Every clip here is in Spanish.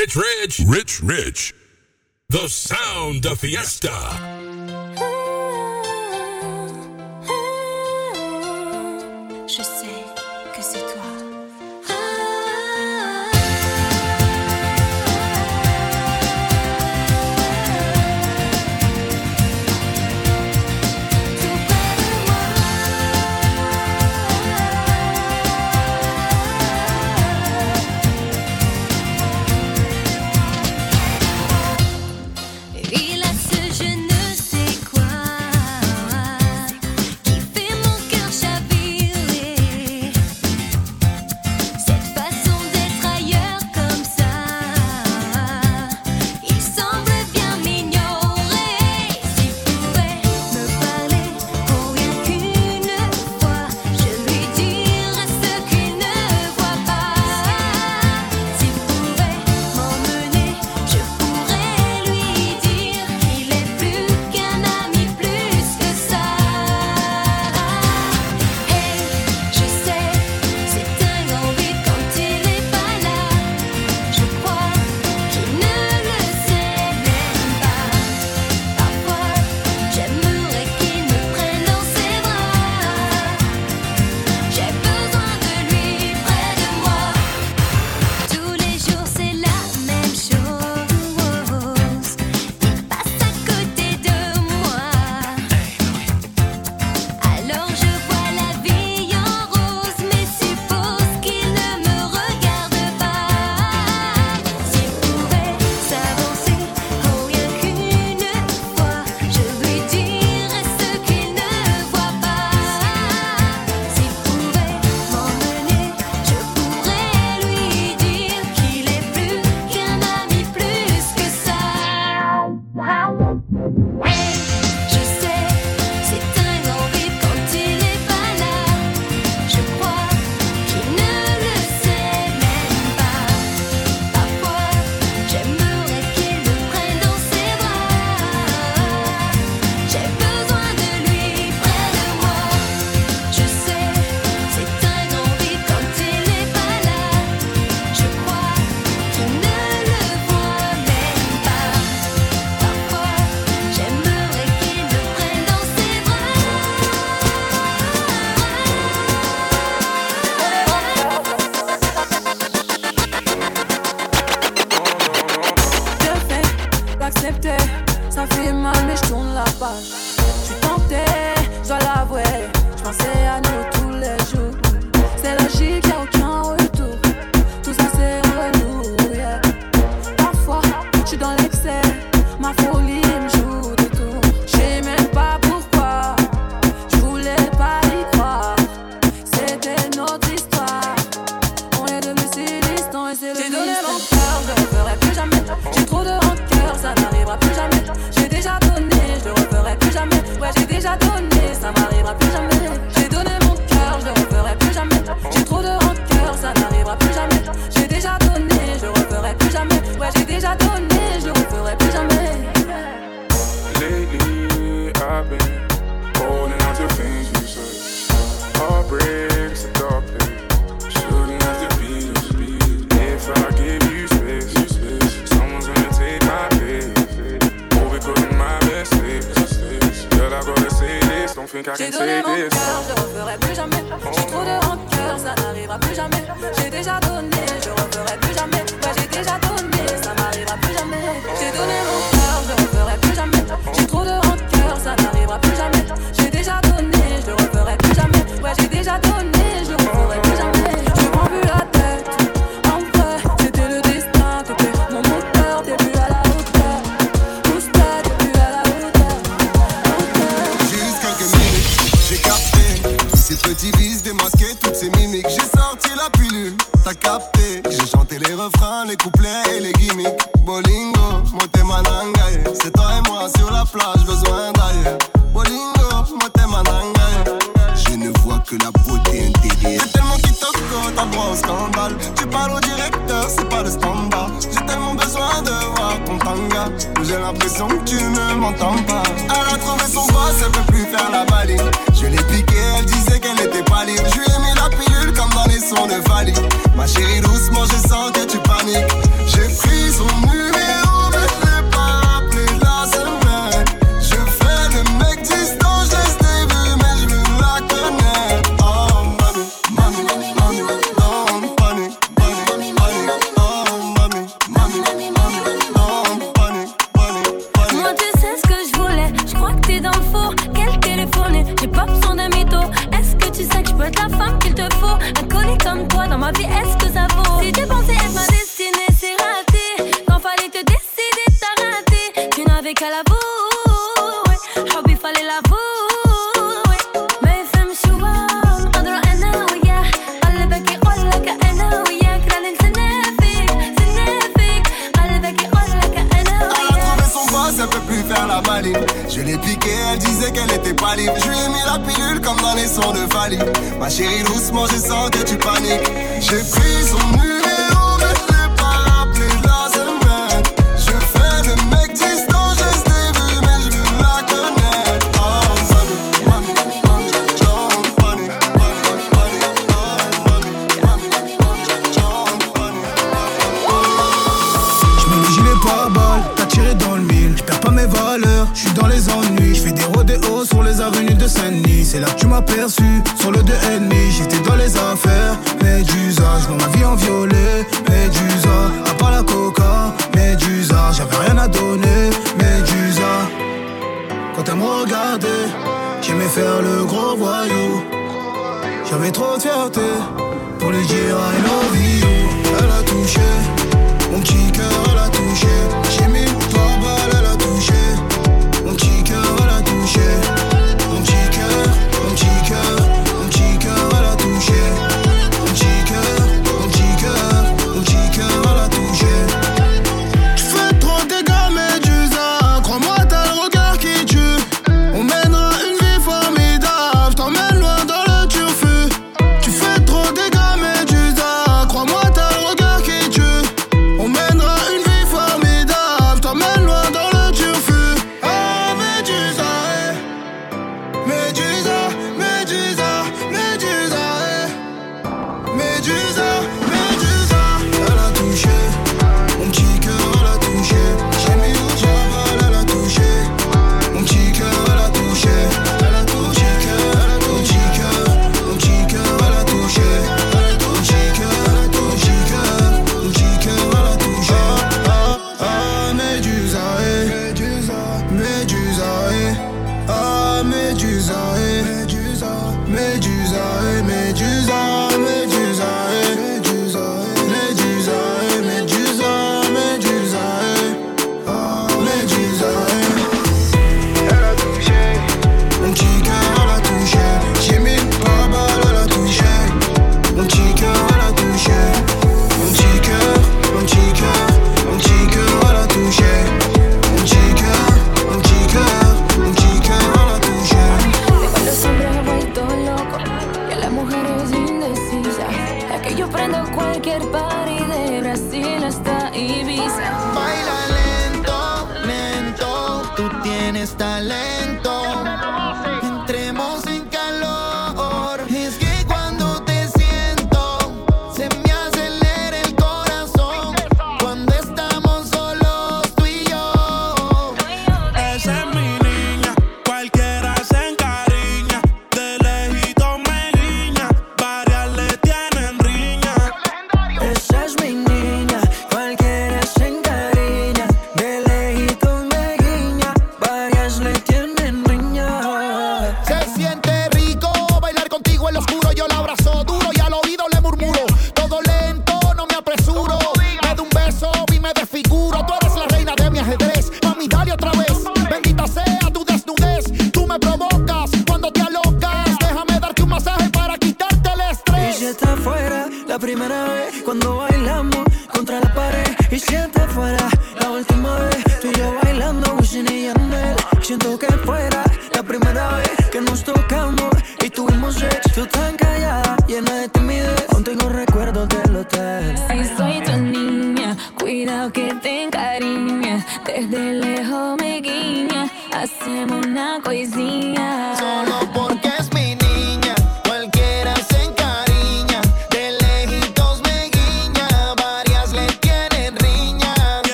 Rich Rich, Rich Rich. The sound of fiesta.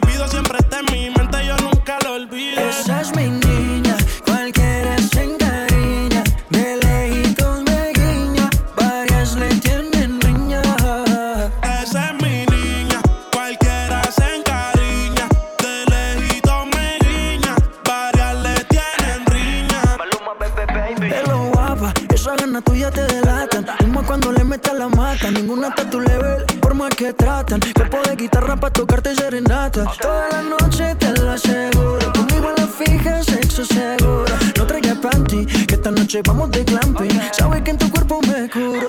prohibido siempre está en mi mente, yo nunca lo olvido. Esa es mi niña, cualquiera se encariña, de lejitos me guiña, varias le tienen riña. Esa es mi niña, cualquiera se encariña, de lejitos me guiña, varias le tienen riña. Maluma, bebé, baby. Hello, guapa, esa gana tuya te delatan, más cuando le metas la mata, ninguna está a tu level, por más que tratan cuerpo de guitarra para tocarte serenata. Toda la noche te lo aseguro. Conmigo a la fija, sexo seguro. No traigas panty, que esta noche vamos de glamping. Sabes que en tu cuerpo me curo.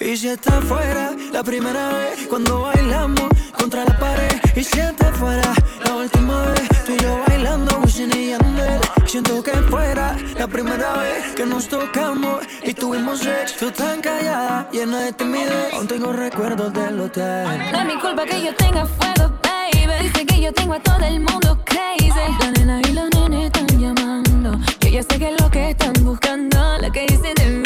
Y si está fuera, la primera vez cuando bailamos contra la pared. Y si está fuera, la última vez tú y yo bailando, Wisin y Yandel. Siento que fuera la primera vez que nos tocamos y tuvimos sexo. Tan callada, llena de timidez. Aún tengo recuerdos del hotel. No es mi culpa que yo tenga fuego, baby. Dice que yo tengo a todo el mundo crazy. La nena y los nenes están llamando. Yo ya sé que es lo que están buscando. Lo que dicen de mí,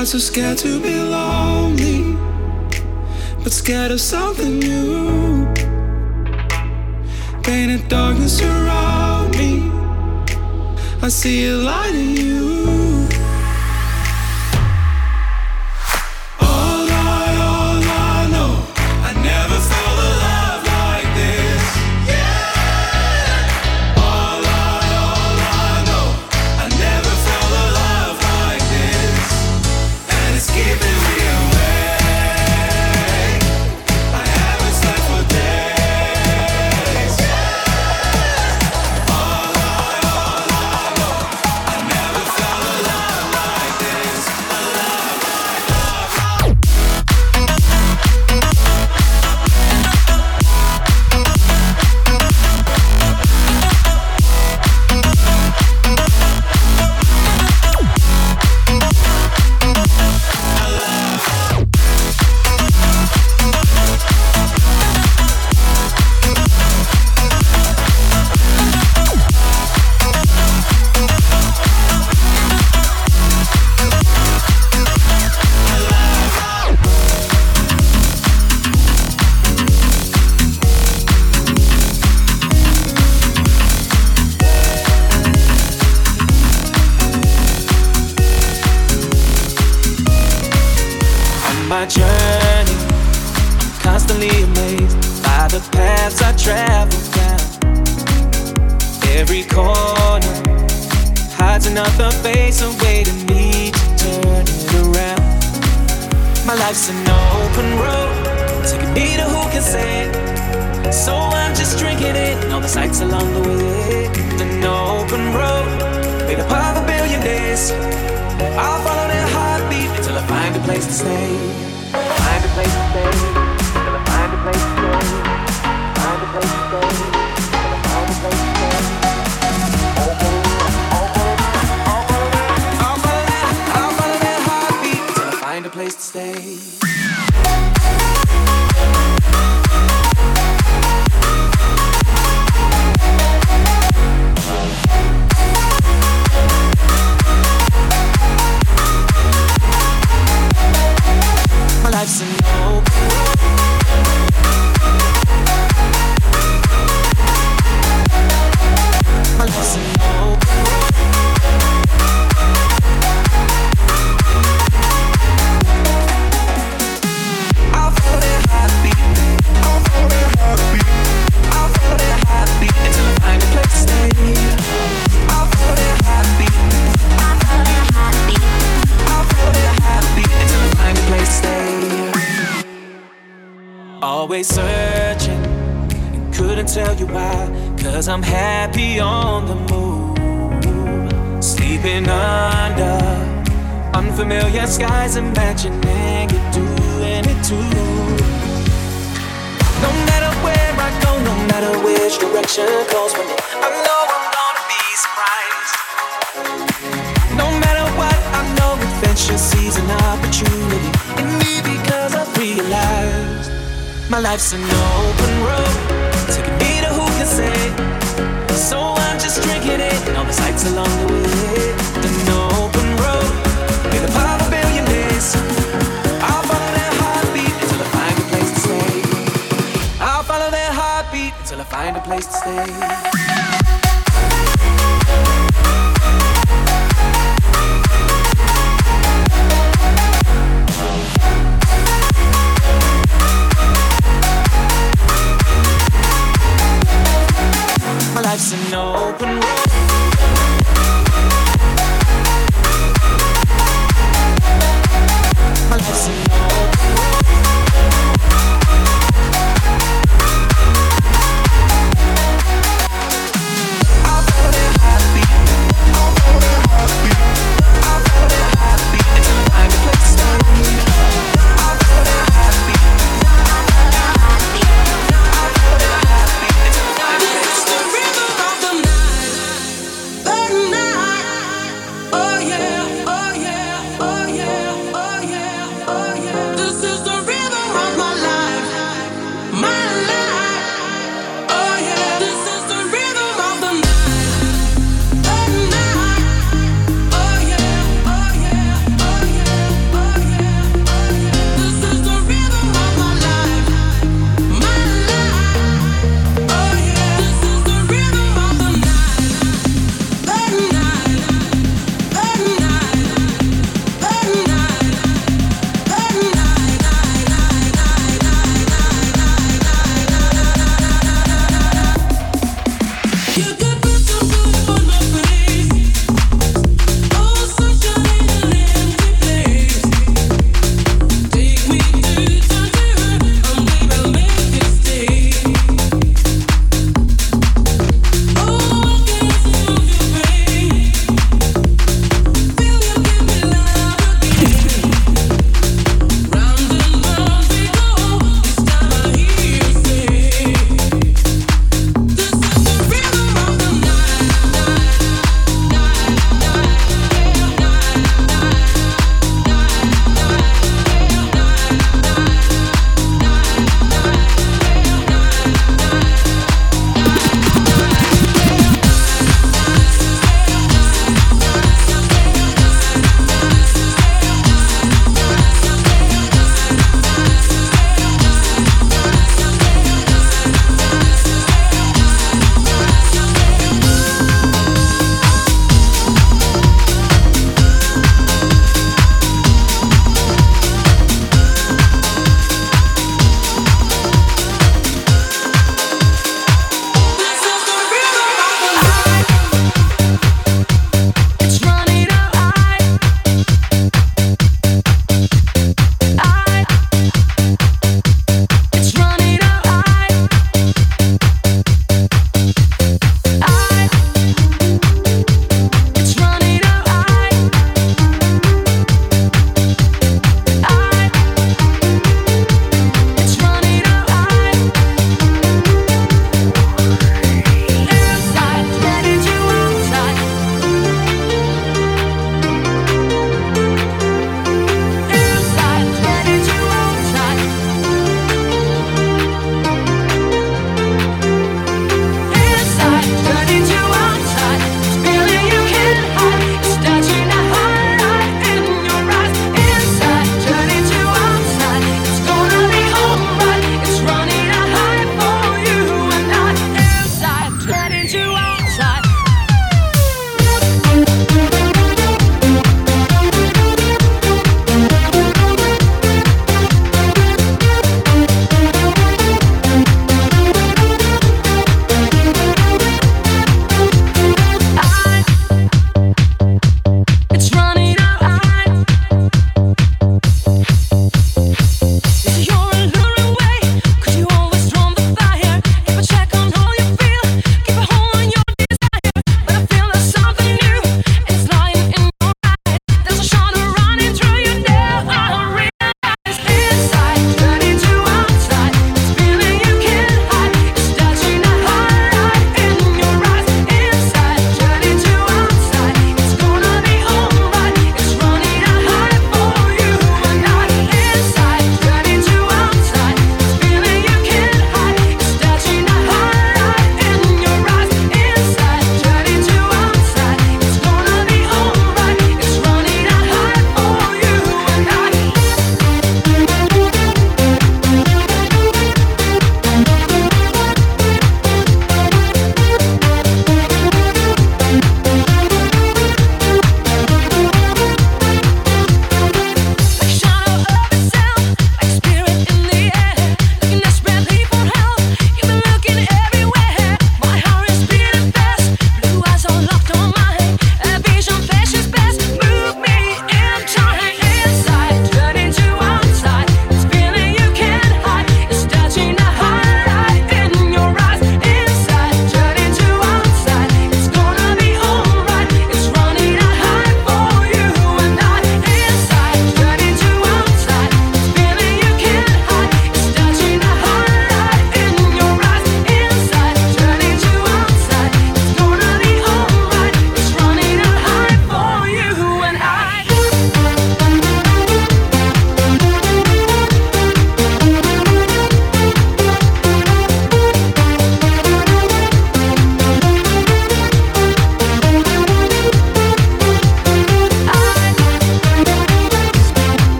not so scared to be lonely, but scared of something new. Painted darkness around me, I see a light in you. hope. I'm happy on the move. Sleeping under unfamiliar skies, imagining you doing it too. No matter where I go, no matter which direction calls for me, I know I'm gonna be surprised. No matter what, I know adventure sees an opportunity in me because I've realized my life's an open road. Taking me to who can say so I'm just drinking it. All the sights along the way, an open road, in a pub.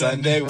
Sunday.